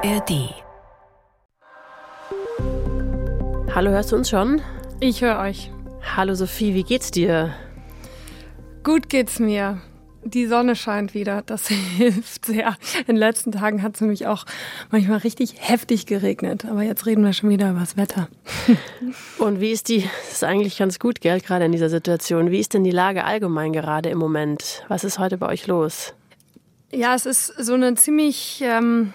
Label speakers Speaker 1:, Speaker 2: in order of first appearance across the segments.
Speaker 1: ARD. Hallo, hörst du uns schon?
Speaker 2: Ich höre euch.
Speaker 1: Hallo Sophie, wie geht's dir?
Speaker 2: Gut geht's mir. Die Sonne scheint wieder, das hilft sehr. In den letzten Tagen hat es nämlich auch manchmal richtig heftig geregnet. Aber jetzt reden wir schon wieder über das Wetter.
Speaker 1: Und wie ist die, das ist eigentlich ganz gut, gell, gerade in dieser Situation. Wie ist denn die Lage allgemein gerade im Moment? Was ist heute bei euch los?
Speaker 2: Ja, es ist so eine ziemlich, ähm,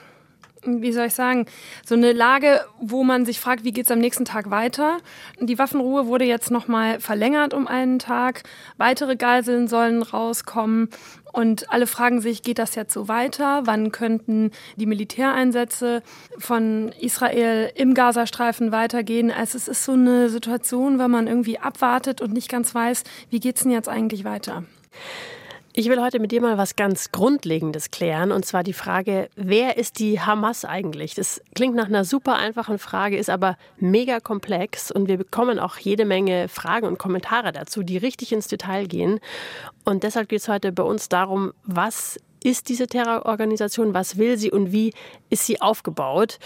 Speaker 2: wie soll ich sagen, so eine Lage, wo man sich fragt, wie geht es am nächsten Tag weiter. Die Waffenruhe wurde jetzt nochmal verlängert um einen Tag. Weitere Geiseln sollen rauskommen. Und alle fragen sich, geht das jetzt so weiter? Wann könnten die Militäreinsätze von Israel im Gazastreifen weitergehen? Also es ist so eine Situation, wenn man irgendwie abwartet und nicht ganz weiß, wie geht es denn jetzt eigentlich weiter?
Speaker 1: Ich will heute mit dir mal was ganz Grundlegendes klären, und zwar die Frage, wer ist die Hamas eigentlich? Das klingt nach einer super einfachen Frage, ist aber mega komplex und wir bekommen auch jede Menge Fragen und Kommentare dazu, die richtig ins Detail gehen. Und deshalb geht es heute bei uns darum, was ist diese Terrororganisation, was will sie und wie ist sie aufgebaut.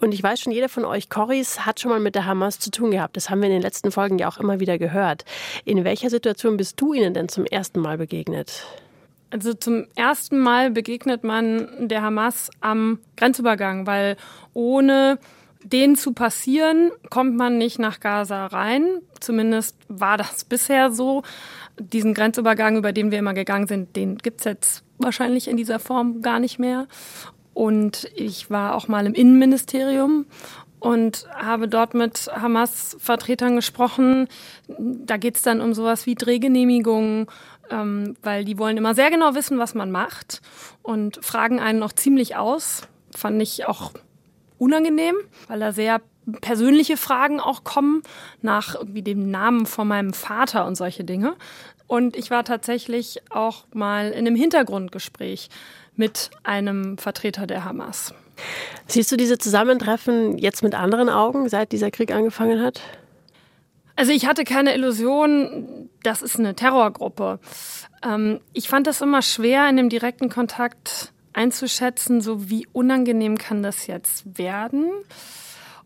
Speaker 1: Und ich weiß schon, jeder von euch Corris hat schon mal mit der Hamas zu tun gehabt. Das haben wir in den letzten Folgen ja auch immer wieder gehört. In welcher Situation bist du ihnen denn zum ersten Mal begegnet?
Speaker 2: Also zum ersten Mal begegnet man der Hamas am Grenzübergang, weil ohne den zu passieren, kommt man nicht nach Gaza rein. Zumindest war das bisher so. Diesen Grenzübergang, über den wir immer gegangen sind, den gibt es jetzt wahrscheinlich in dieser Form gar nicht mehr. Und ich war auch mal im Innenministerium und habe dort mit Hamas-Vertretern gesprochen. Da geht es dann um sowas wie Drehgenehmigungen, ähm, weil die wollen immer sehr genau wissen, was man macht und fragen einen noch ziemlich aus. Fand ich auch unangenehm, weil da sehr persönliche Fragen auch kommen nach irgendwie dem Namen von meinem Vater und solche Dinge. Und ich war tatsächlich auch mal in einem Hintergrundgespräch mit einem Vertreter der Hamas.
Speaker 1: Siehst du diese Zusammentreffen jetzt mit anderen Augen, seit dieser Krieg angefangen hat?
Speaker 2: Also ich hatte keine Illusion, das ist eine Terrorgruppe. Ähm, ich fand das immer schwer, in dem direkten Kontakt einzuschätzen, so wie unangenehm kann das jetzt werden.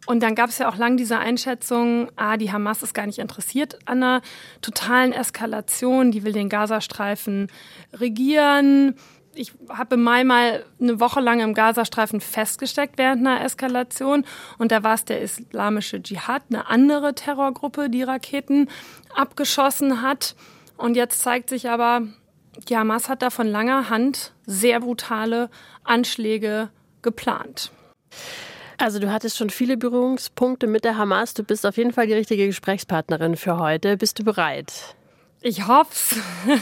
Speaker 2: Und dann gab es ja auch lang diese Einschätzung, ah, die Hamas ist gar nicht interessiert an einer totalen Eskalation, die will den Gazastreifen regieren. Ich habe Mai mal eine Woche lang im Gazastreifen festgesteckt während einer Eskalation. Und da war es der islamische Dschihad, eine andere Terrorgruppe, die Raketen abgeschossen hat. Und jetzt zeigt sich aber, die Hamas hat da von langer Hand sehr brutale Anschläge geplant.
Speaker 1: Also du hattest schon viele Berührungspunkte mit der Hamas. Du bist auf jeden Fall die richtige Gesprächspartnerin für heute. Bist du bereit?
Speaker 2: Ich hoff's.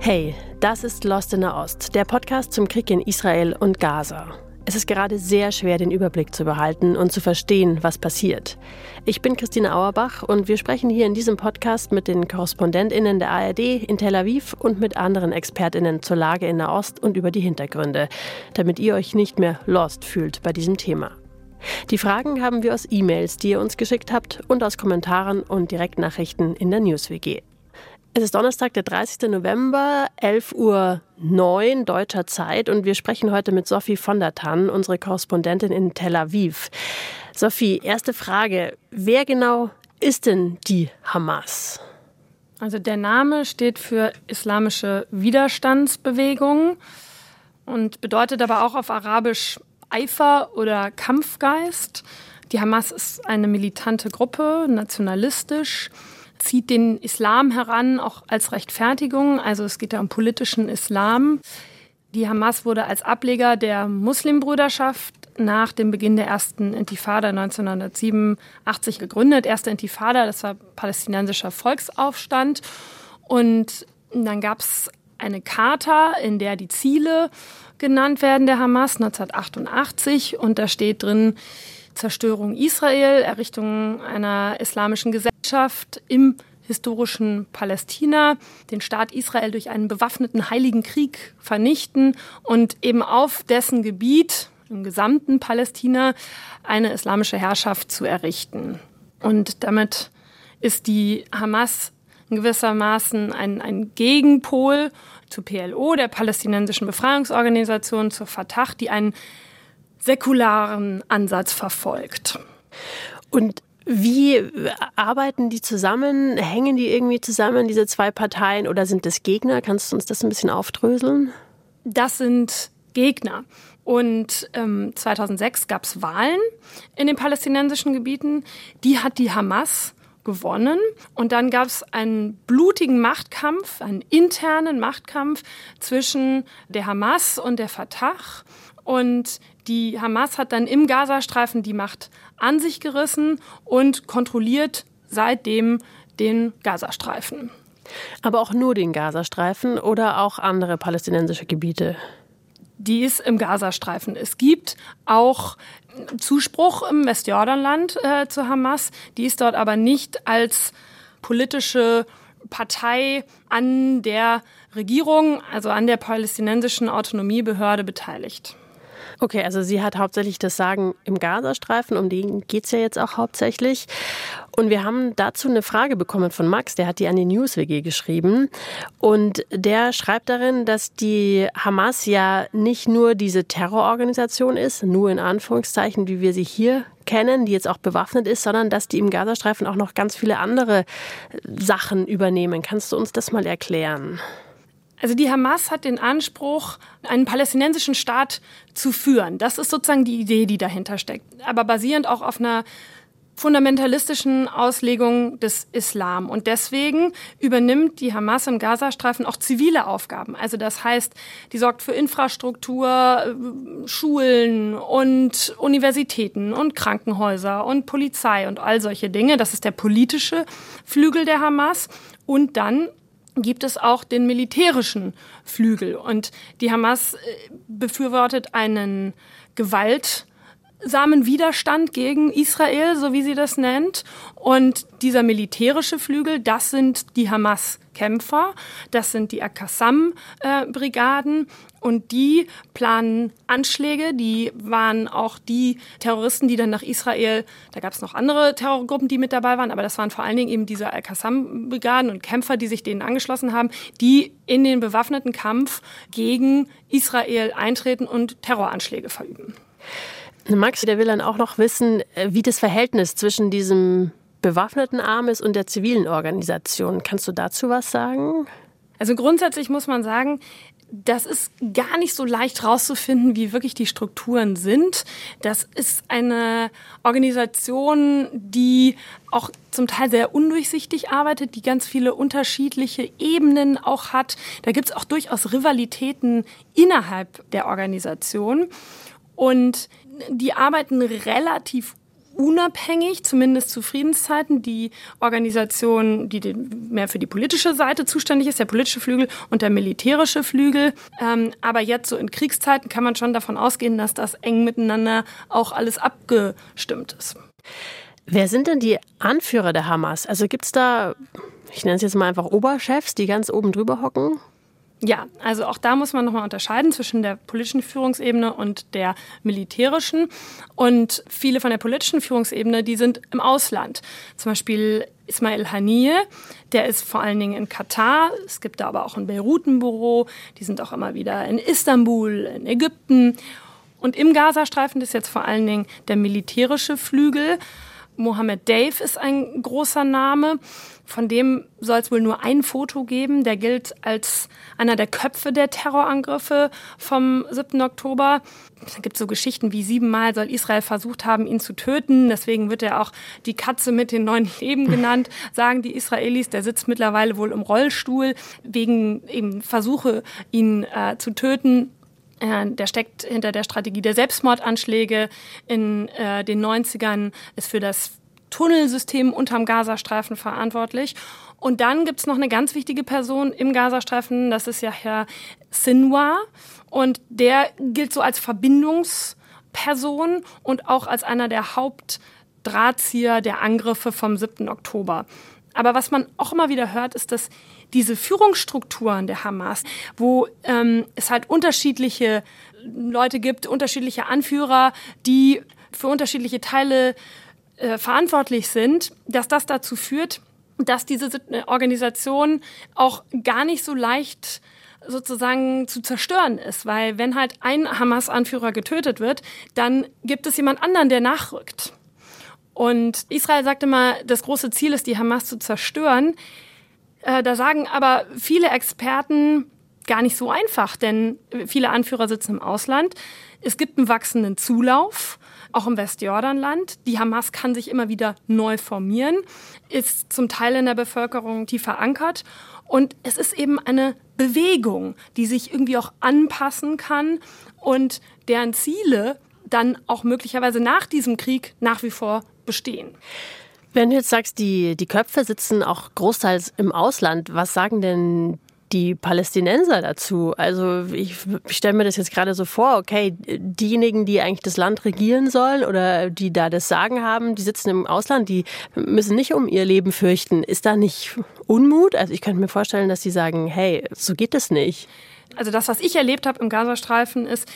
Speaker 1: hey, das ist Lost in der Ost, der Podcast zum Krieg in Israel und Gaza. Es ist gerade sehr schwer, den Überblick zu behalten und zu verstehen, was passiert. Ich bin Christine Auerbach und wir sprechen hier in diesem Podcast mit den KorrespondentInnen der ARD in Tel Aviv und mit anderen ExpertInnen zur Lage in Nahost und über die Hintergründe, damit ihr euch nicht mehr lost fühlt bei diesem Thema. Die Fragen haben wir aus E-Mails, die ihr uns geschickt habt und aus Kommentaren und Direktnachrichten in der News-WG. Es ist Donnerstag, der 30. November, 11.09 Uhr deutscher Zeit und wir sprechen heute mit Sophie von der Tann, unsere Korrespondentin in Tel Aviv. Sophie, erste Frage. Wer genau ist denn die Hamas?
Speaker 2: Also der Name steht für Islamische Widerstandsbewegung und bedeutet aber auch auf Arabisch Eifer oder Kampfgeist. Die Hamas ist eine militante Gruppe, nationalistisch zieht den Islam heran, auch als Rechtfertigung. Also es geht ja um politischen Islam. Die Hamas wurde als Ableger der Muslimbrüderschaft nach dem Beginn der ersten Intifada 1987 gegründet. Erste Intifada, das war palästinensischer Volksaufstand. Und dann gab es eine Charta, in der die Ziele genannt werden der Hamas 1988. Und da steht drin, Zerstörung Israel, Errichtung einer islamischen Gesellschaft im historischen Palästina, den Staat Israel durch einen bewaffneten Heiligen Krieg vernichten und eben auf dessen Gebiet, im gesamten Palästina, eine islamische Herrschaft zu errichten. Und damit ist die Hamas gewissermaßen ein, ein Gegenpol zu PLO, der palästinensischen Befreiungsorganisation, zur Fatah, die einen säkularen Ansatz verfolgt.
Speaker 1: Und wie arbeiten die zusammen? Hängen die irgendwie zusammen, diese zwei Parteien, oder sind das Gegner? Kannst du uns das ein bisschen aufdröseln?
Speaker 2: Das sind Gegner. Und ähm, 2006 gab es Wahlen in den palästinensischen Gebieten. Die hat die Hamas gewonnen. Und dann gab es einen blutigen Machtkampf, einen internen Machtkampf zwischen der Hamas und der Fatah. Und die Hamas hat dann im Gazastreifen die Macht an sich gerissen und kontrolliert seitdem den Gazastreifen.
Speaker 1: Aber auch nur den Gazastreifen oder auch andere palästinensische Gebiete?
Speaker 2: Die ist im Gazastreifen. Es gibt auch Zuspruch im Westjordanland äh, zu Hamas. Die ist dort aber nicht als politische Partei an der Regierung, also an der palästinensischen Autonomiebehörde beteiligt.
Speaker 1: Okay, also sie hat hauptsächlich das Sagen im Gazastreifen, um den geht es ja jetzt auch hauptsächlich. Und wir haben dazu eine Frage bekommen von Max, der hat die an die NewsWG geschrieben. Und der schreibt darin, dass die Hamas ja nicht nur diese Terrororganisation ist, nur in Anführungszeichen, wie wir sie hier kennen, die jetzt auch bewaffnet ist, sondern dass die im Gazastreifen auch noch ganz viele andere Sachen übernehmen. Kannst du uns das mal erklären?
Speaker 2: Also die Hamas hat den Anspruch, einen palästinensischen Staat zu führen. Das ist sozusagen die Idee, die dahinter steckt. Aber basierend auch auf einer fundamentalistischen Auslegung des Islam. Und deswegen übernimmt die Hamas im Gazastreifen auch zivile Aufgaben. Also das heißt, die sorgt für Infrastruktur, Schulen und Universitäten und Krankenhäuser und Polizei und all solche Dinge. Das ist der politische Flügel der Hamas. Und dann gibt es auch den militärischen Flügel. Und die Hamas äh, befürwortet einen gewaltsamen Widerstand gegen Israel, so wie sie das nennt. Und dieser militärische Flügel, das sind die Hamas-Kämpfer, das sind die Al-Qassam-Brigaden und die planen Anschläge. Die waren auch die Terroristen, die dann nach Israel, da gab es noch andere Terrorgruppen, die mit dabei waren, aber das waren vor allen Dingen eben diese Al-Qassam-Brigaden und Kämpfer, die sich denen angeschlossen haben, die in den bewaffneten Kampf gegen Israel eintreten und Terroranschläge verüben.
Speaker 1: Max, der will dann auch noch wissen, äh, wie das Verhältnis zwischen diesem bewaffneten Arm ist und der zivilen Organisation. Kannst du dazu was sagen?
Speaker 2: Also grundsätzlich muss man sagen, das ist gar nicht so leicht rauszufinden, wie wirklich die Strukturen sind. Das ist eine Organisation, die auch zum Teil sehr undurchsichtig arbeitet, die ganz viele unterschiedliche Ebenen auch hat. Da gibt es auch durchaus Rivalitäten innerhalb der Organisation. Und die arbeiten relativ unabhängig, zumindest zu Friedenszeiten, die Organisation, die mehr für die politische Seite zuständig ist, der politische Flügel und der militärische Flügel. Ähm, aber jetzt so in Kriegszeiten kann man schon davon ausgehen, dass das eng miteinander auch alles abgestimmt ist.
Speaker 1: Wer sind denn die Anführer der Hamas? Also gibt es da, ich nenne es jetzt mal einfach Oberchefs, die ganz oben drüber hocken?
Speaker 2: Ja, also auch da muss man nochmal unterscheiden zwischen der politischen Führungsebene und der militärischen. Und viele von der politischen Führungsebene, die sind im Ausland. Zum Beispiel Ismail Haniyeh, der ist vor allen Dingen in Katar. Es gibt da aber auch ein Beirut ein Büro. Die sind auch immer wieder in Istanbul, in Ägypten. Und im Gazastreifen ist jetzt vor allen Dingen der militärische Flügel. Mohammed Dave ist ein großer Name. Von dem soll es wohl nur ein Foto geben. Der gilt als einer der Köpfe der Terrorangriffe vom 7. Oktober. Es gibt so Geschichten wie siebenmal soll Israel versucht haben, ihn zu töten. Deswegen wird er auch die Katze mit den neuen Leben genannt, sagen die Israelis. Der sitzt mittlerweile wohl im Rollstuhl wegen eben Versuche, ihn äh, zu töten. Äh, der steckt hinter der Strategie der Selbstmordanschläge in äh, den 90ern, ist für das Tunnelsystem unterm Gazastreifen verantwortlich. Und dann gibt es noch eine ganz wichtige Person im Gazastreifen, das ist ja Herr Sinwar. Und der gilt so als Verbindungsperson und auch als einer der Hauptdrahtzieher der Angriffe vom 7. Oktober. Aber was man auch immer wieder hört, ist, dass diese Führungsstrukturen der Hamas, wo ähm, es halt unterschiedliche Leute gibt, unterschiedliche Anführer, die für unterschiedliche Teile äh, verantwortlich sind, dass das dazu führt, dass diese Organisation auch gar nicht so leicht sozusagen zu zerstören ist, weil wenn halt ein Hamas-Anführer getötet wird, dann gibt es jemand anderen, der nachrückt. Und Israel sagt immer, das große Ziel ist, die Hamas zu zerstören. Äh, da sagen aber viele Experten gar nicht so einfach, denn viele Anführer sitzen im Ausland. Es gibt einen wachsenden Zulauf, auch im Westjordanland. Die Hamas kann sich immer wieder neu formieren, ist zum Teil in der Bevölkerung tief verankert. Und es ist eben eine Bewegung, die sich irgendwie auch anpassen kann und deren Ziele dann auch möglicherweise nach diesem Krieg nach wie vor bestehen.
Speaker 1: Wenn du jetzt sagst, die, die Köpfe sitzen auch großteils im Ausland, was sagen denn die Palästinenser dazu? Also ich, stelle mir das jetzt gerade so vor, okay, diejenigen, die eigentlich das Land regieren sollen oder die da das Sagen haben, die sitzen im Ausland, die müssen nicht um ihr Leben fürchten. Ist da nicht Unmut? Also ich könnte mir vorstellen, dass sie sagen, hey, so geht es nicht.
Speaker 2: Also das, was ich erlebt habe im Gazastreifen, ist,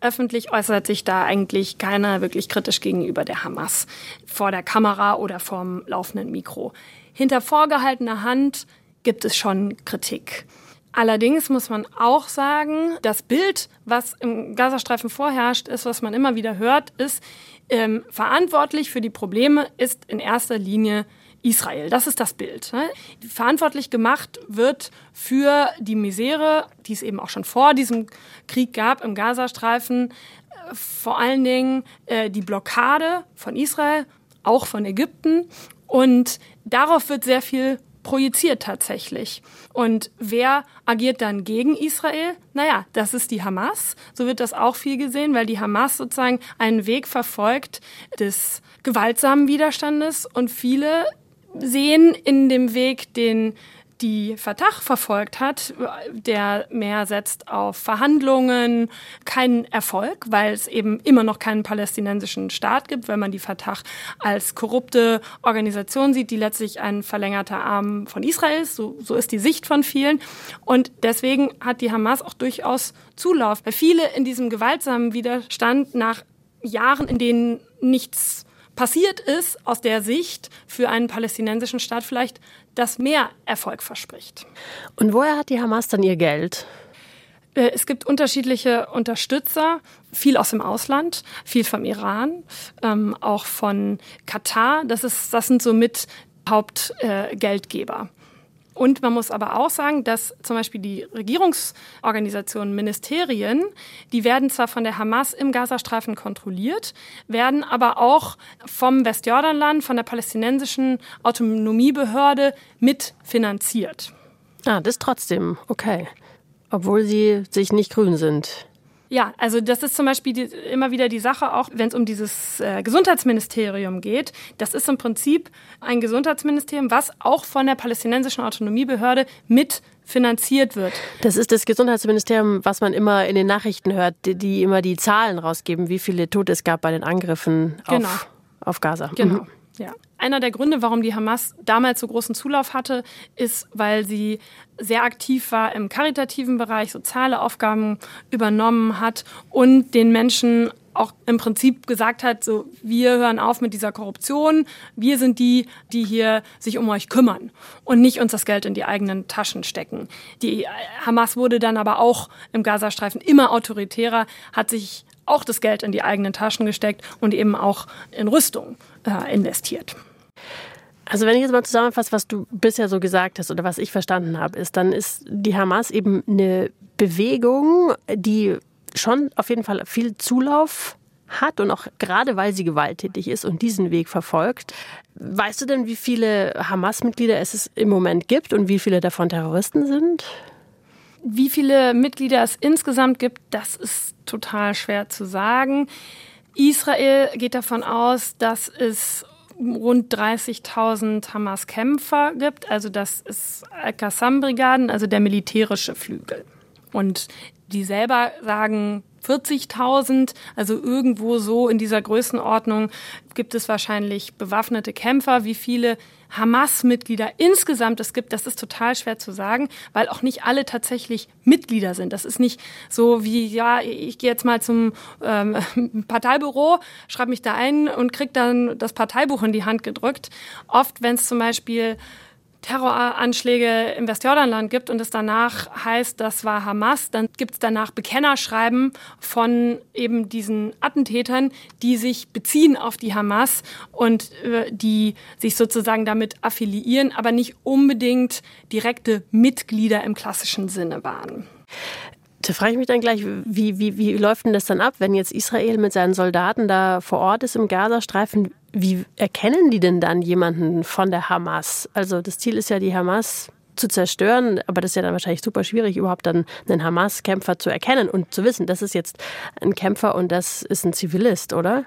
Speaker 2: Öffentlich äußert sich da eigentlich keiner wirklich kritisch gegenüber der Hamas vor der Kamera oder vorm laufenden Mikro. Hinter vorgehaltener Hand gibt es schon Kritik. Allerdings muss man auch sagen, das Bild, was im Gazastreifen vorherrscht, ist, was man immer wieder hört, ist, ähm, verantwortlich für die Probleme ist in erster Linie Israel. Das ist das Bild. Ne? Verantwortlich gemacht wird für die Misere, die es eben auch schon vor diesem Krieg gab im Gazastreifen, äh, vor allen Dingen äh, die Blockade von Israel, auch von Ägypten. Und darauf wird sehr viel projiziert tatsächlich. Und wer agiert dann gegen Israel? Naja, das ist die Hamas. So wird das auch viel gesehen, weil die Hamas sozusagen einen Weg verfolgt des gewaltsamen Widerstandes und viele sehen in dem Weg, den die Fatah verfolgt hat, der mehr setzt auf Verhandlungen, keinen Erfolg, weil es eben immer noch keinen palästinensischen Staat gibt, wenn man die Fatah als korrupte Organisation sieht, die letztlich ein verlängerter Arm von Israel ist. So, so ist die Sicht von vielen. Und deswegen hat die Hamas auch durchaus Zulauf, weil viele in diesem gewaltsamen Widerstand nach Jahren, in denen nichts passiert ist, aus der Sicht für einen palästinensischen Staat vielleicht das mehr Erfolg verspricht.
Speaker 1: Und woher hat die Hamas dann ihr Geld?
Speaker 2: Äh, es gibt unterschiedliche Unterstützer, viel aus dem Ausland, viel vom Iran, ähm, auch von Katar. Das, ist, das sind somit Hauptgeldgeber. Und man muss aber auch sagen, dass zum Beispiel die Regierungsorganisationen, Ministerien, die werden zwar von der Hamas im Gazastreifen kontrolliert, werden aber auch vom Westjordanland, von der palästinensischen Autonomiebehörde mitfinanziert.
Speaker 1: Ah, das trotzdem, okay. Obwohl sie sich nicht grün sind.
Speaker 2: Ja, also das ist zum Beispiel die, immer wieder die Sache, auch wenn es um dieses äh, Gesundheitsministerium geht. Das ist im Prinzip ein Gesundheitsministerium, was auch von der palästinensischen Autonomiebehörde mit finanziert wird.
Speaker 1: Das ist das Gesundheitsministerium, was man immer in den Nachrichten hört, die, die immer die Zahlen rausgeben, wie viele Tote es gab bei den Angriffen genau. auf, auf Gaza.
Speaker 2: Genau. Mhm. Ja. Einer der Gründe, warum die Hamas damals so großen Zulauf hatte, ist, weil sie sehr aktiv war im karitativen Bereich, soziale Aufgaben übernommen hat und den Menschen auch im Prinzip gesagt hat, so, wir hören auf mit dieser Korruption, wir sind die, die hier sich um euch kümmern und nicht uns das Geld in die eigenen Taschen stecken. Die Hamas wurde dann aber auch im Gazastreifen immer autoritärer, hat sich auch das Geld in die eigenen Taschen gesteckt und eben auch in Rüstung äh, investiert.
Speaker 1: Also wenn ich jetzt mal zusammenfasse, was du bisher so gesagt hast oder was ich verstanden habe, ist, dann ist die Hamas eben eine Bewegung, die schon auf jeden Fall viel Zulauf hat und auch gerade weil sie gewalttätig ist und diesen Weg verfolgt. Weißt du denn, wie viele Hamas-Mitglieder es im Moment gibt und wie viele davon Terroristen sind?
Speaker 2: Wie viele Mitglieder es insgesamt gibt, das ist total schwer zu sagen. Israel geht davon aus, dass es rund 30.000 Hamas-Kämpfer gibt. Also das ist Al-Qassam-Brigaden, also der militärische Flügel. Und die selber sagen 40.000, also irgendwo so in dieser Größenordnung gibt es wahrscheinlich bewaffnete Kämpfer. Wie viele Hamas-Mitglieder insgesamt es gibt, das ist total schwer zu sagen, weil auch nicht alle tatsächlich Mitglieder sind. Das ist nicht so wie, ja, ich gehe jetzt mal zum ähm, Parteibüro, schreibe mich da ein und kriege dann das Parteibuch in die Hand gedrückt. Oft, wenn es zum Beispiel Terroranschläge im Westjordanland gibt und es danach heißt, das war Hamas, dann gibt es danach Bekennerschreiben von eben diesen Attentätern, die sich beziehen auf die Hamas und äh, die sich sozusagen damit affiliieren, aber nicht unbedingt direkte Mitglieder im klassischen Sinne waren.
Speaker 1: Da frage ich mich dann gleich, wie, wie, wie läuft denn das dann ab, wenn jetzt Israel mit seinen Soldaten da vor Ort ist im Gazastreifen? Wie erkennen die denn dann jemanden von der Hamas? Also das Ziel ist ja, die Hamas zu zerstören, aber das ist ja dann wahrscheinlich super schwierig, überhaupt dann einen Hamas-Kämpfer zu erkennen und zu wissen, das ist jetzt ein Kämpfer und das ist ein Zivilist, oder?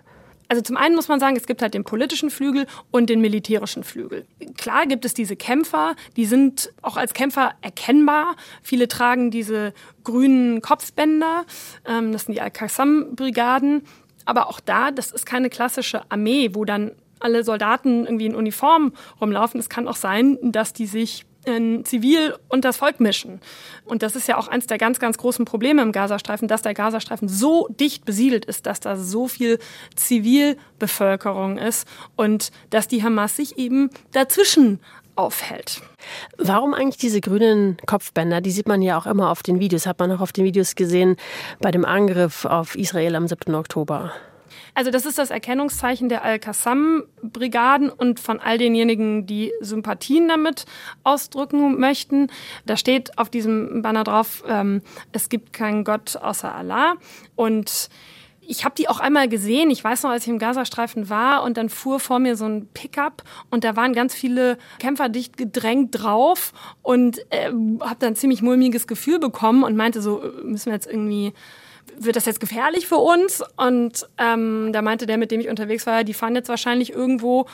Speaker 2: Also zum einen muss man sagen, es gibt halt den politischen Flügel und den militärischen Flügel. Klar gibt es diese Kämpfer, die sind auch als Kämpfer erkennbar. Viele tragen diese grünen Kopfbänder, ähm, das sind die Al-Qassam-Brigaden. Aber auch da, das ist keine klassische Armee, wo dann alle Soldaten irgendwie in Uniform rumlaufen. Es kann auch sein, dass die sich in Zivil und das Volk mischen. Und das ist ja auch eines der ganz, ganz großen Probleme im Gazastreifen, dass der Gazastreifen so dicht besiedelt ist, dass da so viel Zivilbevölkerung ist und dass die Hamas sich eben dazwischen aufhält.
Speaker 1: Warum eigentlich diese grünen Kopfbänder? Die sieht man ja auch immer auf den Videos. Hat man auch auf den Videos gesehen bei dem Angriff auf Israel am 7. Oktober.
Speaker 2: Also das ist das Erkennungszeichen der Al-Qassam-Brigaden und von all denjenigen, die Sympathien damit ausdrücken möchten. Da steht auf diesem Banner drauf, ähm, es gibt keinen Gott außer Allah. Und ich habe die auch einmal gesehen. Ich weiß noch, als ich im Gazastreifen war und dann fuhr vor mir so ein Pickup und da waren ganz viele Kämpfer dicht gedrängt drauf und äh, habe dann ein ziemlich mulmiges Gefühl bekommen und meinte so, müssen wir jetzt irgendwie wird das jetzt gefährlich für uns? Und ähm, da meinte der, mit dem ich unterwegs war, die fahren jetzt wahrscheinlich irgendwo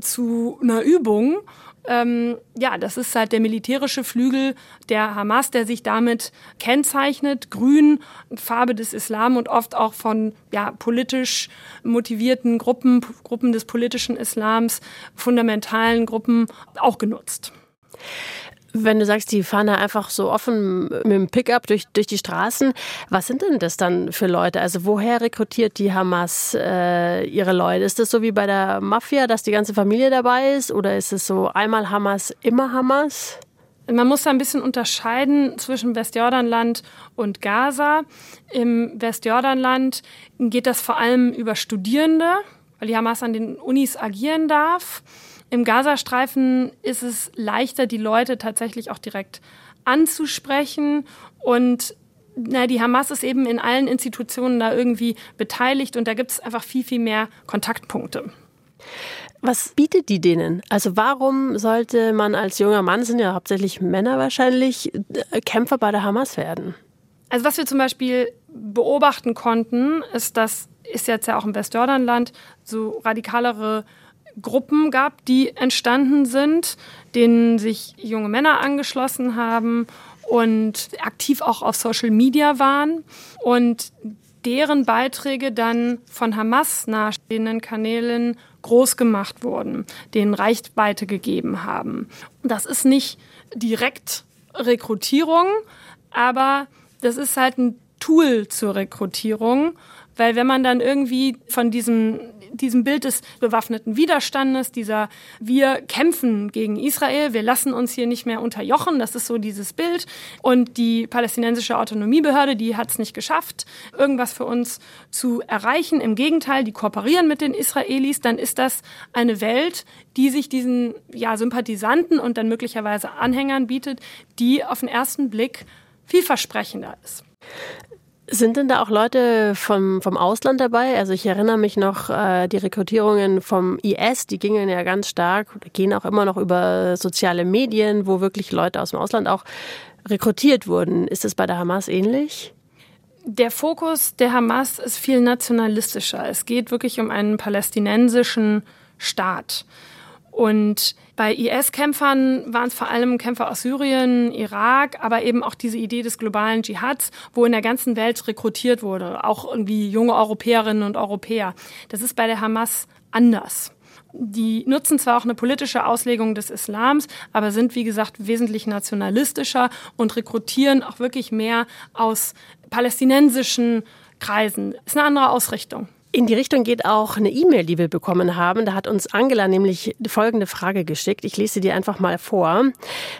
Speaker 2: zu einer Übung. Ähm, ja, das ist halt der militärische Flügel der Hamas, der sich damit kennzeichnet. Grün, Farbe des Islam und oft auch von ja, politisch motivierten Gruppen, Gruppen des politischen Islams, fundamentalen Gruppen auch genutzt.
Speaker 1: Wenn du sagst, die fahren da einfach so offen mit dem Pickup durch, durch die Straßen, was sind denn das dann für Leute? Also woher rekrutiert die Hamas äh, ihre Leute? Ist das so wie bei der Mafia, dass die ganze Familie dabei ist? Oder ist es so einmal Hamas, immer Hamas?
Speaker 2: Man muss da ein bisschen unterscheiden zwischen Westjordanland und Gaza. Im Westjordanland geht das vor allem über Studierende, weil die Hamas an den Unis agieren darf. Im Gazastreifen ist es leichter, die Leute tatsächlich auch direkt anzusprechen und na, die Hamas ist eben in allen Institutionen da irgendwie beteiligt und da gibt es einfach viel, viel mehr Kontaktpunkte.
Speaker 1: Was bietet die denen? Also warum sollte man als junger Mann, sind ja hauptsächlich Männer wahrscheinlich, äh, Kämpfer bei der Hamas werden?
Speaker 2: Also was wir zum Beispiel beobachten konnten, ist, dass ist jetzt ja auch im Westjordanland so radikalere Gruppen gab, die entstanden sind, denen sich junge Männer angeschlossen haben und aktiv auch auf Social Media waren und deren Beiträge dann von Hamas nahestehenden Kanälen groß gemacht wurden, denen Reichweite gegeben haben. Das ist nicht direkt Rekrutierung, aber das ist halt ein Tool zur Rekrutierung, weil wenn man dann irgendwie von diesem diesem Bild des bewaffneten Widerstandes, dieser wir kämpfen gegen Israel, wir lassen uns hier nicht mehr unterjochen, das ist so dieses Bild. Und die palästinensische Autonomiebehörde, die hat es nicht geschafft, irgendwas für uns zu erreichen. Im Gegenteil, die kooperieren mit den Israelis, dann ist das eine Welt, die sich diesen ja, Sympathisanten und dann möglicherweise Anhängern bietet, die auf den ersten Blick vielversprechender ist.
Speaker 1: Sind denn da auch Leute vom, vom Ausland dabei? Also ich erinnere mich noch, äh, die Rekrutierungen vom IS, die gingen ja ganz stark, gehen auch immer noch über soziale Medien, wo wirklich Leute aus dem Ausland auch rekrutiert wurden. Ist es bei der Hamas ähnlich?
Speaker 2: Der Fokus der Hamas ist viel nationalistischer. Es geht wirklich um einen palästinensischen Staat. Und bei IS-Kämpfern waren es vor allem Kämpfer aus Syrien, Irak, aber eben auch diese Idee des globalen Dschihads, wo in der ganzen Welt rekrutiert wurde, auch irgendwie junge Europäerinnen und Europäer. Das ist bei der Hamas anders. Die nutzen zwar auch eine politische Auslegung des Islams, aber sind, wie gesagt, wesentlich nationalistischer und rekrutieren auch wirklich mehr aus palästinensischen Kreisen. Ist eine andere Ausrichtung.
Speaker 1: In die Richtung geht auch eine E-Mail, die wir bekommen haben. Da hat uns Angela nämlich folgende Frage geschickt. Ich lese sie dir einfach mal vor.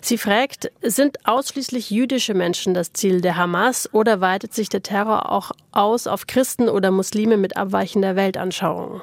Speaker 1: Sie fragt, sind ausschließlich jüdische Menschen das Ziel der Hamas oder weitet sich der Terror auch aus auf Christen oder Muslime mit abweichender Weltanschauung?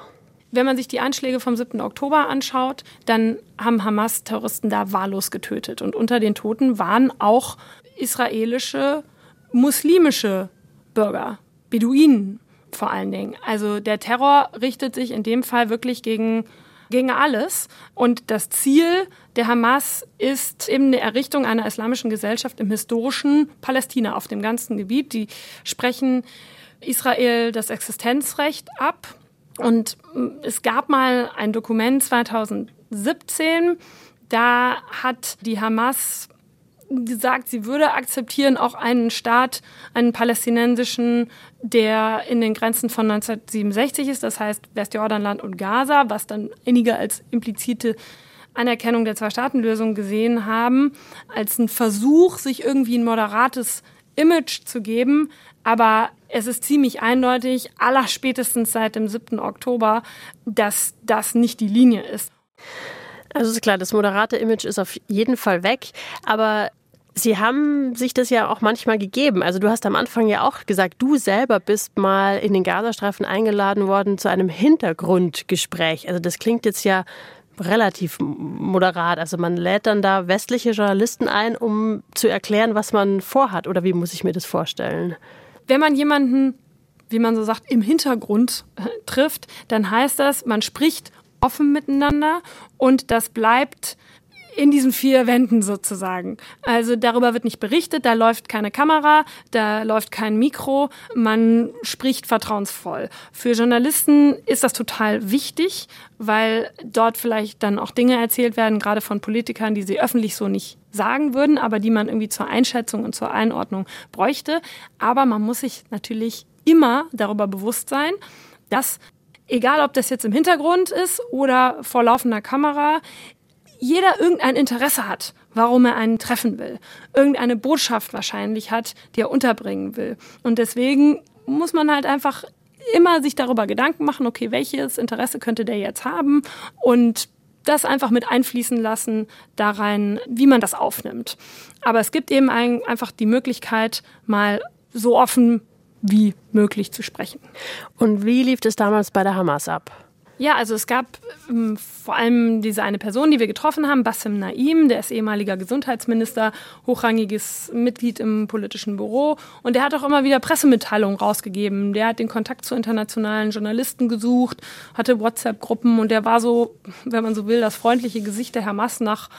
Speaker 2: Wenn man sich die Anschläge vom 7. Oktober anschaut, dann haben Hamas-Terroristen da wahllos getötet. Und unter den Toten waren auch israelische muslimische Bürger, Beduinen vor allen Dingen. Also der Terror richtet sich in dem Fall wirklich gegen gegen alles. Und das Ziel der Hamas ist eben eine Errichtung einer islamischen Gesellschaft im historischen Palästina auf dem ganzen Gebiet. Die sprechen Israel das Existenzrecht ab. Und es gab mal ein Dokument 2017, da hat die Hamas gesagt, sie würde akzeptieren auch einen Staat, einen palästinensischen, der in den Grenzen von 1967 ist, das heißt Westjordanland und Gaza, was dann einige als implizite Anerkennung der Zwei-Staaten-Lösung gesehen haben, als ein Versuch, sich irgendwie ein moderates Image zu geben. Aber es ist ziemlich eindeutig, aller spätestens seit dem 7. Oktober, dass das nicht die Linie ist.
Speaker 1: Also ist klar, das moderate Image ist auf jeden Fall weg. Aber Sie haben sich das ja auch manchmal gegeben. Also du hast am Anfang ja auch gesagt, du selber bist mal in den Gazastreifen eingeladen worden zu einem Hintergrundgespräch. Also das klingt jetzt ja relativ moderat. Also man lädt dann da westliche Journalisten ein, um zu erklären, was man vorhat. Oder wie muss ich mir das vorstellen?
Speaker 2: Wenn man jemanden, wie man so sagt, im Hintergrund äh, trifft, dann heißt das, man spricht offen miteinander und das bleibt in diesen vier Wänden sozusagen. Also darüber wird nicht berichtet, da läuft keine Kamera, da läuft kein Mikro, man spricht vertrauensvoll. Für Journalisten ist das total wichtig, weil dort vielleicht dann auch Dinge erzählt werden, gerade von Politikern, die sie öffentlich so nicht sagen würden, aber die man irgendwie zur Einschätzung und zur Einordnung bräuchte. Aber man muss sich natürlich immer darüber bewusst sein, dass egal ob das jetzt im Hintergrund ist oder vor laufender Kamera, jeder irgendein Interesse hat, warum er einen treffen will. Irgendeine Botschaft wahrscheinlich hat, die er unterbringen will. Und deswegen muss man halt einfach immer sich darüber Gedanken machen, okay, welches Interesse könnte der jetzt haben und das einfach mit einfließen lassen da rein, wie man das aufnimmt. Aber es gibt eben ein, einfach die Möglichkeit, mal so offen wie möglich zu sprechen.
Speaker 1: Und wie lief es damals bei der Hamas ab?
Speaker 2: Ja, also es gab ähm, vor allem diese eine Person, die wir getroffen haben, Bassem Naim, der ist ehemaliger Gesundheitsminister, hochrangiges Mitglied im politischen Büro und der hat auch immer wieder Pressemitteilungen rausgegeben. Der hat den Kontakt zu internationalen Journalisten gesucht, hatte WhatsApp-Gruppen und der war so, wenn man so will, das freundliche Gesicht der Hamas nach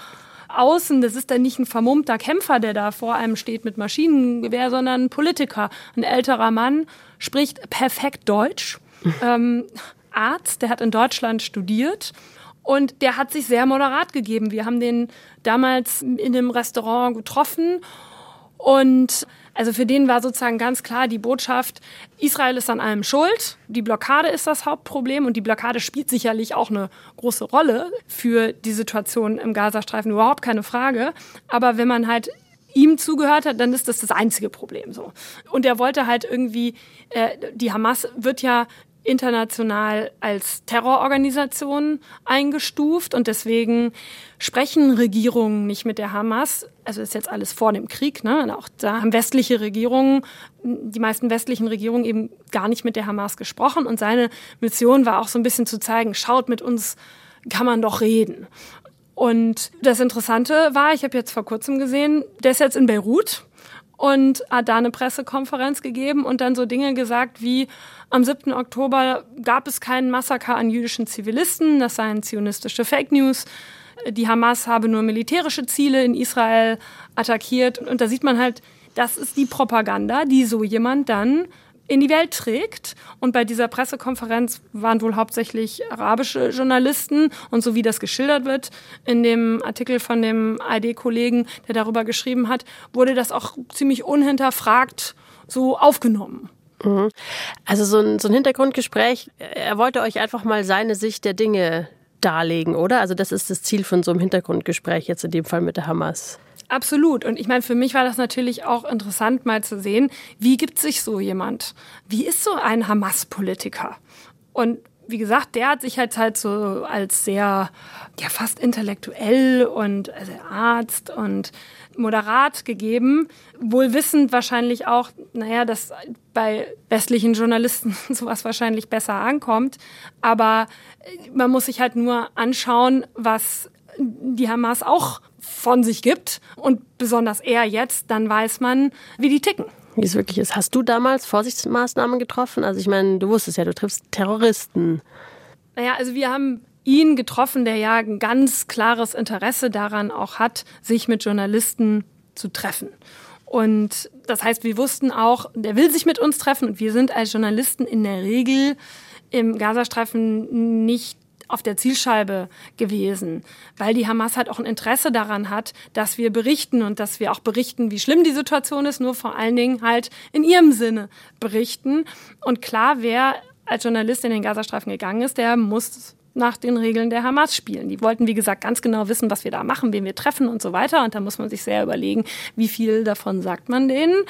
Speaker 2: außen, das ist dann nicht ein vermummter Kämpfer, der da vor einem steht mit Maschinengewehr, sondern ein Politiker, ein älterer Mann, spricht perfekt Deutsch. ähm, Arzt, der hat in Deutschland studiert und der hat sich sehr moderat gegeben. Wir haben den damals in einem Restaurant getroffen und also für den war sozusagen ganz klar die Botschaft, Israel ist an allem schuld, die Blockade ist das Hauptproblem und die Blockade spielt sicherlich auch eine große Rolle für die Situation im Gazastreifen, überhaupt keine Frage. Aber wenn man halt ihm zugehört hat, dann ist das das einzige Problem so. Und er wollte halt irgendwie, äh, die Hamas wird ja international als Terrororganisation eingestuft und deswegen sprechen Regierungen nicht mit der Hamas. Also ist jetzt alles vor dem Krieg. Ne? Auch da haben westliche Regierungen, die meisten westlichen Regierungen eben gar nicht mit der Hamas gesprochen. Und seine Mission war auch so ein bisschen zu zeigen, schaut mit uns, kann man doch reden. Und das Interessante war, ich habe jetzt vor kurzem gesehen, der ist jetzt in Beirut und hat da eine Pressekonferenz gegeben und dann so Dinge gesagt wie, am 7. Oktober gab es keinen Massaker an jüdischen Zivilisten, das seien zionistische Fake News. Die Hamas habe nur militärische Ziele in Israel attackiert. Und da sieht man halt, das ist die Propaganda, die so jemand dann in die Welt trägt. Und bei dieser Pressekonferenz waren wohl hauptsächlich arabische Journalisten. Und so wie das geschildert wird in dem Artikel von dem ID-Kollegen, der darüber geschrieben hat, wurde das auch ziemlich unhinterfragt so aufgenommen.
Speaker 1: Mhm. Also so ein, so ein Hintergrundgespräch, er wollte euch einfach mal seine Sicht der Dinge darlegen, oder? Also das ist das Ziel von so einem Hintergrundgespräch jetzt in dem Fall mit der Hamas.
Speaker 2: Absolut. Und ich meine, für mich war das natürlich auch interessant, mal zu sehen, wie gibt sich so jemand? Wie ist so ein Hamas-Politiker? Und wie gesagt, der hat sich halt halt so als sehr, ja, fast intellektuell und also Arzt und moderat gegeben, wohl wissend wahrscheinlich auch, naja, dass bei westlichen Journalisten sowas wahrscheinlich besser ankommt. Aber man muss sich halt nur anschauen, was die Hamas auch von sich gibt und besonders er jetzt, dann weiß man, wie die ticken.
Speaker 1: Wie es wirklich ist. Hast du damals Vorsichtsmaßnahmen getroffen? Also ich meine, du wusstest ja, du triffst Terroristen.
Speaker 2: Naja, also wir haben ihn getroffen, der ja ein ganz klares Interesse daran auch hat, sich mit Journalisten zu treffen. Und das heißt, wir wussten auch, der will sich mit uns treffen und wir sind als Journalisten in der Regel im Gazastreifen nicht auf der Zielscheibe gewesen, weil die Hamas halt auch ein Interesse daran hat, dass wir berichten und dass wir auch berichten, wie schlimm die Situation ist, nur vor allen Dingen halt in ihrem Sinne berichten. Und klar, wer als Journalist in den Gazastreifen gegangen ist, der muss nach den Regeln der Hamas spielen. Die wollten, wie gesagt, ganz genau wissen, was wir da machen, wen wir treffen und so weiter. Und da muss man sich sehr überlegen, wie viel davon sagt man denen.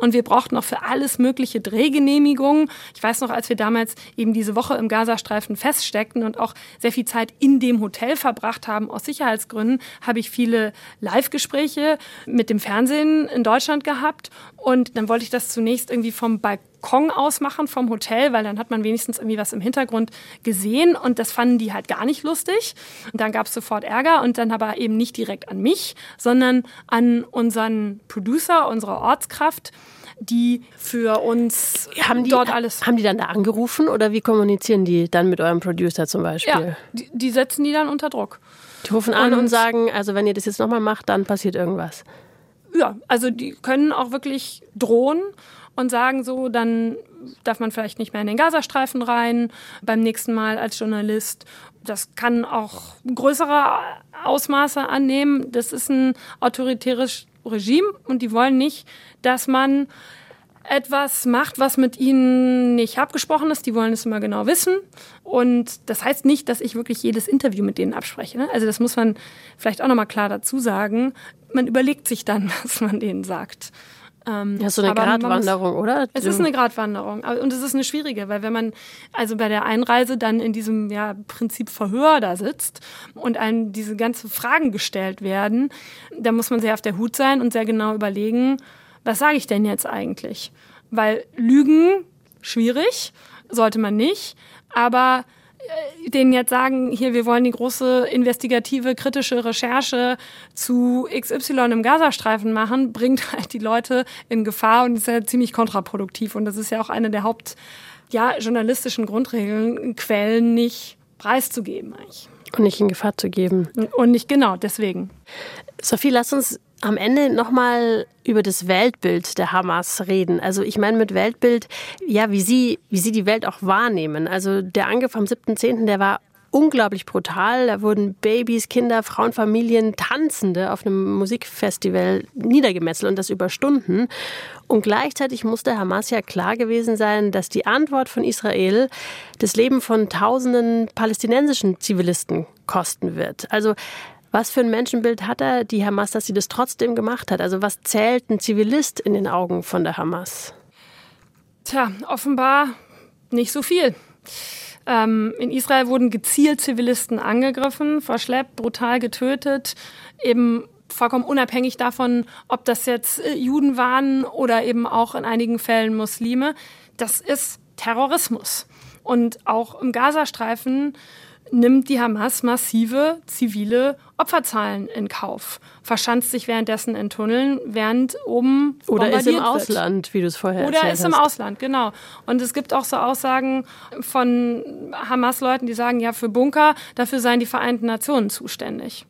Speaker 2: Und wir brauchten auch für alles mögliche Drehgenehmigungen. Ich weiß noch, als wir damals eben diese Woche im Gazastreifen feststeckten und auch sehr viel Zeit in dem Hotel verbracht haben, aus Sicherheitsgründen, habe ich viele Live-Gespräche mit dem Fernsehen in Deutschland gehabt. Und dann wollte ich das zunächst irgendwie vom Balkon Balkon ausmachen vom Hotel, weil dann hat man wenigstens irgendwie was im Hintergrund gesehen und das fanden die halt gar nicht lustig. Und dann gab es sofort Ärger und dann aber eben nicht direkt an mich, sondern an unseren Producer, unsere Ortskraft die für uns
Speaker 1: haben die, dort alles. Haben die dann da angerufen oder wie kommunizieren die dann mit eurem Producer zum Beispiel?
Speaker 2: Ja, die, die setzen die dann unter Druck.
Speaker 1: Die rufen an und, und sagen, also wenn ihr das jetzt nochmal macht, dann passiert irgendwas.
Speaker 2: Ja, also die können auch wirklich drohen und sagen so, dann darf man vielleicht nicht mehr in den Gazastreifen rein beim nächsten Mal als Journalist. Das kann auch größere Ausmaße annehmen. Das ist ein autoritäres Regime und die wollen nicht, dass man etwas macht, was mit ihnen nicht abgesprochen ist. Die wollen es immer genau wissen. Und das heißt nicht, dass ich wirklich jedes Interview mit denen abspreche. Ne? Also das muss man vielleicht auch nochmal klar dazu sagen. Man überlegt sich dann, was man denen sagt.
Speaker 1: Ähm, ja, so eine Gratwanderung, oder?
Speaker 2: Es ist eine Gratwanderung und es ist eine schwierige, weil wenn man also bei der Einreise dann in diesem ja, Prinzip Verhör da sitzt und einem diese ganzen Fragen gestellt werden, dann muss man sehr auf der Hut sein und sehr genau überlegen, was sage ich denn jetzt eigentlich? Weil Lügen schwierig, sollte man nicht, aber denen jetzt sagen, hier, wir wollen die große investigative, kritische Recherche zu XY im Gazastreifen machen, bringt halt die Leute in Gefahr und ist ja ziemlich kontraproduktiv. Und das ist ja auch eine der Haupt, ja, journalistischen Grundregeln, Quellen nicht preiszugeben eigentlich.
Speaker 1: Und nicht in Gefahr zu geben.
Speaker 2: Und nicht genau, deswegen.
Speaker 1: Sophie, lass uns am Ende nochmal über das Weltbild der Hamas reden. Also ich meine mit Weltbild, ja, wie sie, wie sie die Welt auch wahrnehmen. Also der Angriff am 7.10., der war unglaublich brutal. Da wurden Babys, Kinder, Frauen, Familien, Tanzende auf einem Musikfestival niedergemetzelt und das über Stunden. Und gleichzeitig musste Hamas ja klar gewesen sein, dass die Antwort von Israel das Leben von tausenden palästinensischen Zivilisten kosten wird. Also was für ein Menschenbild hat er, die Hamas, dass sie das trotzdem gemacht hat? Also was zählt ein Zivilist in den Augen von der Hamas?
Speaker 2: Tja, offenbar nicht so viel. Ähm, in Israel wurden gezielt Zivilisten angegriffen, verschleppt, brutal getötet, eben vollkommen unabhängig davon, ob das jetzt äh, Juden waren oder eben auch in einigen Fällen Muslime. Das ist Terrorismus. Und auch im Gazastreifen nimmt die Hamas massive zivile Opferzahlen in Kauf, verschanzt sich währenddessen in Tunneln, während oben
Speaker 1: oder ist im Ausland, wie du es vorher
Speaker 2: oder ist im Ausland, genau. Und es gibt auch so Aussagen von Hamas-Leuten, die sagen, ja für Bunker dafür seien die Vereinten Nationen zuständig.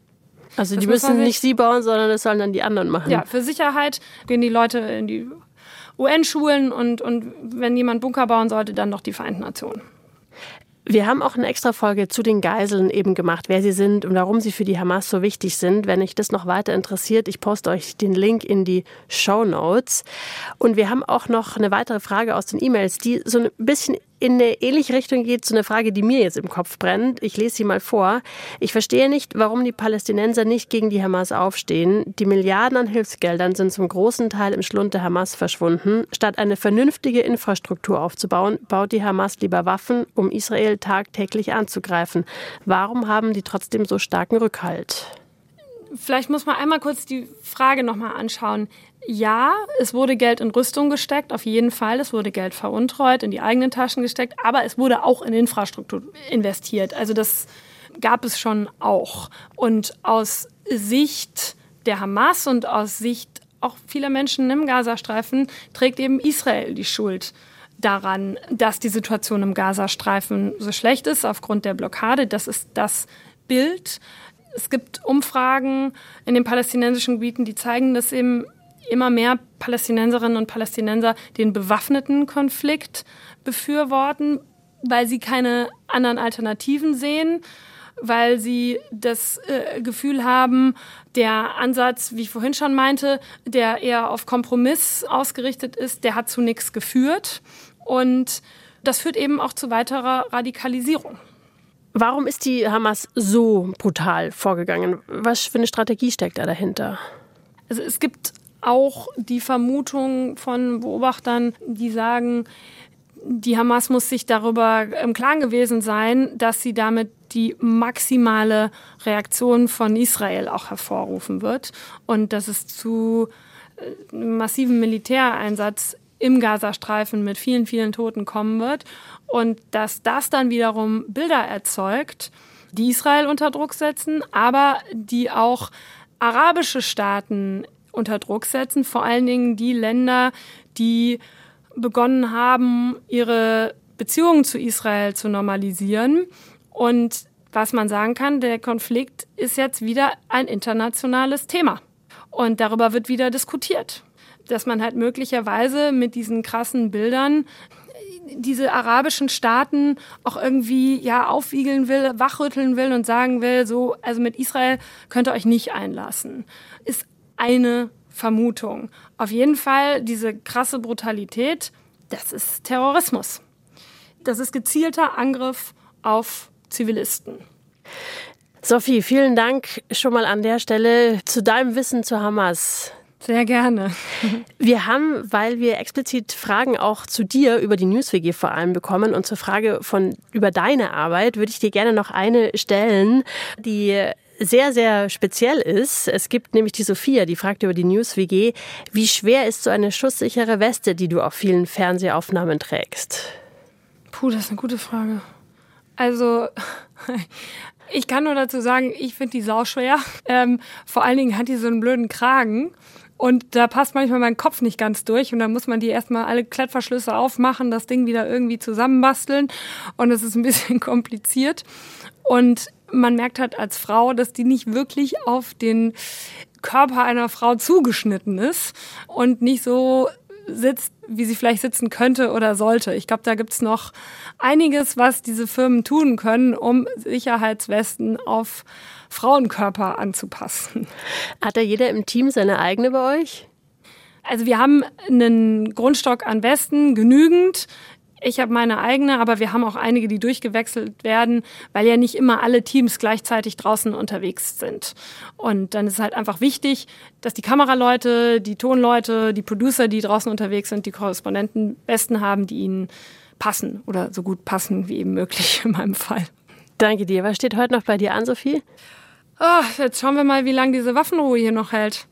Speaker 1: Also die müssen nicht sie bauen, sondern das sollen dann die anderen machen.
Speaker 2: Ja, für Sicherheit gehen die Leute in die UN-Schulen und, und wenn jemand Bunker bauen sollte, dann doch die Vereinten Nationen.
Speaker 1: Wir haben auch eine extra Folge zu den Geiseln eben gemacht, wer sie sind und warum sie für die Hamas so wichtig sind. Wenn euch das noch weiter interessiert, ich poste euch den Link in die Show Notes. Und wir haben auch noch eine weitere Frage aus den E-Mails, die so ein bisschen in eine ähnliche Richtung geht so eine Frage, die mir jetzt im Kopf brennt. Ich lese sie mal vor. Ich verstehe nicht, warum die Palästinenser nicht gegen die Hamas aufstehen. Die Milliarden an Hilfsgeldern sind zum großen Teil im Schlund der Hamas verschwunden. Statt eine vernünftige Infrastruktur aufzubauen, baut die Hamas lieber Waffen, um Israel tagtäglich anzugreifen. Warum haben die trotzdem so starken Rückhalt?
Speaker 2: Vielleicht muss man einmal kurz die Frage nochmal anschauen. Ja, es wurde Geld in Rüstung gesteckt, auf jeden Fall. Es wurde Geld veruntreut, in die eigenen Taschen gesteckt, aber es wurde auch in Infrastruktur investiert. Also das gab es schon auch. Und aus Sicht der Hamas und aus Sicht auch vieler Menschen im Gazastreifen trägt eben Israel die Schuld daran, dass die Situation im Gazastreifen so schlecht ist aufgrund der Blockade. Das ist das Bild. Es gibt Umfragen in den palästinensischen Gebieten, die zeigen, dass eben immer mehr Palästinenserinnen und Palästinenser den bewaffneten Konflikt befürworten, weil sie keine anderen Alternativen sehen, weil sie das äh, Gefühl haben, der Ansatz, wie ich vorhin schon meinte, der eher auf Kompromiss ausgerichtet ist, der hat zu nichts geführt. Und das führt eben auch zu weiterer Radikalisierung.
Speaker 1: Warum ist die Hamas so brutal vorgegangen? Was für eine Strategie steckt da dahinter?
Speaker 2: Also es gibt auch die Vermutung von Beobachtern, die sagen, die Hamas muss sich darüber im Klaren gewesen sein, dass sie damit die maximale Reaktion von Israel auch hervorrufen wird und dass es zu äh, massiven Militäreinsatz im Gazastreifen mit vielen, vielen Toten kommen wird und dass das dann wiederum Bilder erzeugt, die Israel unter Druck setzen, aber die auch arabische Staaten unter Druck setzen, vor allen Dingen die Länder, die begonnen haben, ihre Beziehungen zu Israel zu normalisieren. Und was man sagen kann, der Konflikt ist jetzt wieder ein internationales Thema. Und darüber wird wieder diskutiert. Dass man halt möglicherweise mit diesen krassen Bildern diese arabischen Staaten auch irgendwie ja aufwiegeln will, wachrütteln will und sagen will, so, also mit Israel könnt ihr euch nicht einlassen. Ist eine Vermutung. Auf jeden Fall diese krasse Brutalität, das ist Terrorismus. Das ist gezielter Angriff auf Zivilisten.
Speaker 1: Sophie, vielen Dank schon mal an der Stelle zu deinem Wissen zu Hamas.
Speaker 2: Sehr gerne.
Speaker 1: Wir haben, weil wir explizit Fragen auch zu dir über die NewsWG vor allem bekommen und zur Frage von über deine Arbeit, würde ich dir gerne noch eine stellen, die sehr, sehr speziell ist. Es gibt nämlich die Sophia, die fragt über die News WG, wie schwer ist so eine schusssichere Weste, die du auf vielen Fernsehaufnahmen trägst?
Speaker 2: Puh, das ist eine gute Frage. Also, ich kann nur dazu sagen, ich finde die sau schwer. Ähm, vor allen Dingen hat die so einen blöden Kragen. Und da passt manchmal mein Kopf nicht ganz durch und dann muss man die erstmal alle Klettverschlüsse aufmachen, das Ding wieder irgendwie zusammenbasteln und es ist ein bisschen kompliziert. Und man merkt halt als Frau, dass die nicht wirklich auf den Körper einer Frau zugeschnitten ist und nicht so sitzt, wie sie vielleicht sitzen könnte oder sollte. Ich glaube, da gibt's noch einiges, was diese Firmen tun können, um Sicherheitswesten auf Frauenkörper anzupassen.
Speaker 1: Hat da jeder im Team seine eigene bei euch?
Speaker 2: Also wir haben einen Grundstock an Westen, genügend. Ich habe meine eigene, aber wir haben auch einige, die durchgewechselt werden, weil ja nicht immer alle Teams gleichzeitig draußen unterwegs sind. Und dann ist es halt einfach wichtig, dass die Kameraleute, die Tonleute, die Producer, die draußen unterwegs sind, die Korrespondenten besten haben, die ihnen passen oder so gut passen wie eben möglich in meinem Fall.
Speaker 1: Danke dir. Was steht heute noch bei dir an, Sophie?
Speaker 2: Oh, jetzt schauen wir mal, wie lange diese Waffenruhe hier noch hält.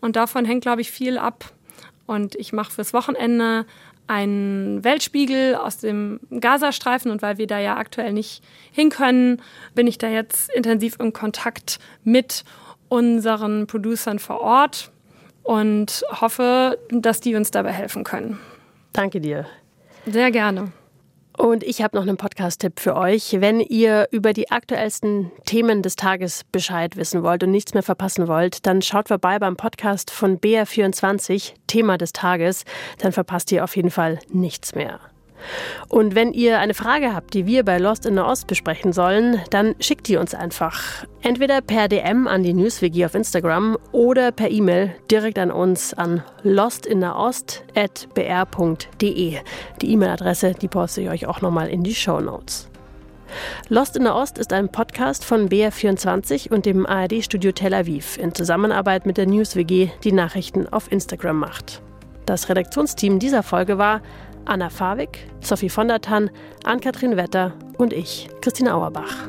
Speaker 2: Und davon hängt, glaube ich, viel ab. Und ich mache fürs Wochenende einen Weltspiegel aus dem Gazastreifen und weil wir da ja aktuell nicht hin können, bin ich da jetzt intensiv in Kontakt mit unseren Producern vor Ort und hoffe, dass die uns dabei helfen können.
Speaker 1: Danke dir.
Speaker 2: Sehr gerne.
Speaker 1: Und ich habe noch einen Podcast-Tipp für euch. Wenn ihr über die aktuellsten Themen des Tages Bescheid wissen wollt und nichts mehr verpassen wollt, dann schaut vorbei beim Podcast von BR24, Thema des Tages. Dann verpasst ihr auf jeden Fall nichts mehr. Und wenn ihr eine Frage habt, die wir bei Lost in der Ost besprechen sollen, dann schickt die uns einfach. Entweder per DM an die NewsWG auf Instagram oder per E-Mail direkt an uns an lostinnerost.br.de. Die E-Mail-Adresse, die poste ich euch auch nochmal in die Show Notes. Lost in der Ost ist ein Podcast von BR24 und dem ARD-Studio Tel Aviv in Zusammenarbeit mit der NewsWG, die Nachrichten auf Instagram macht. Das Redaktionsteam dieser Folge war Anna Fawig, Sophie von der Tann, Ann-Kathrin Wetter und ich, Christine Auerbach.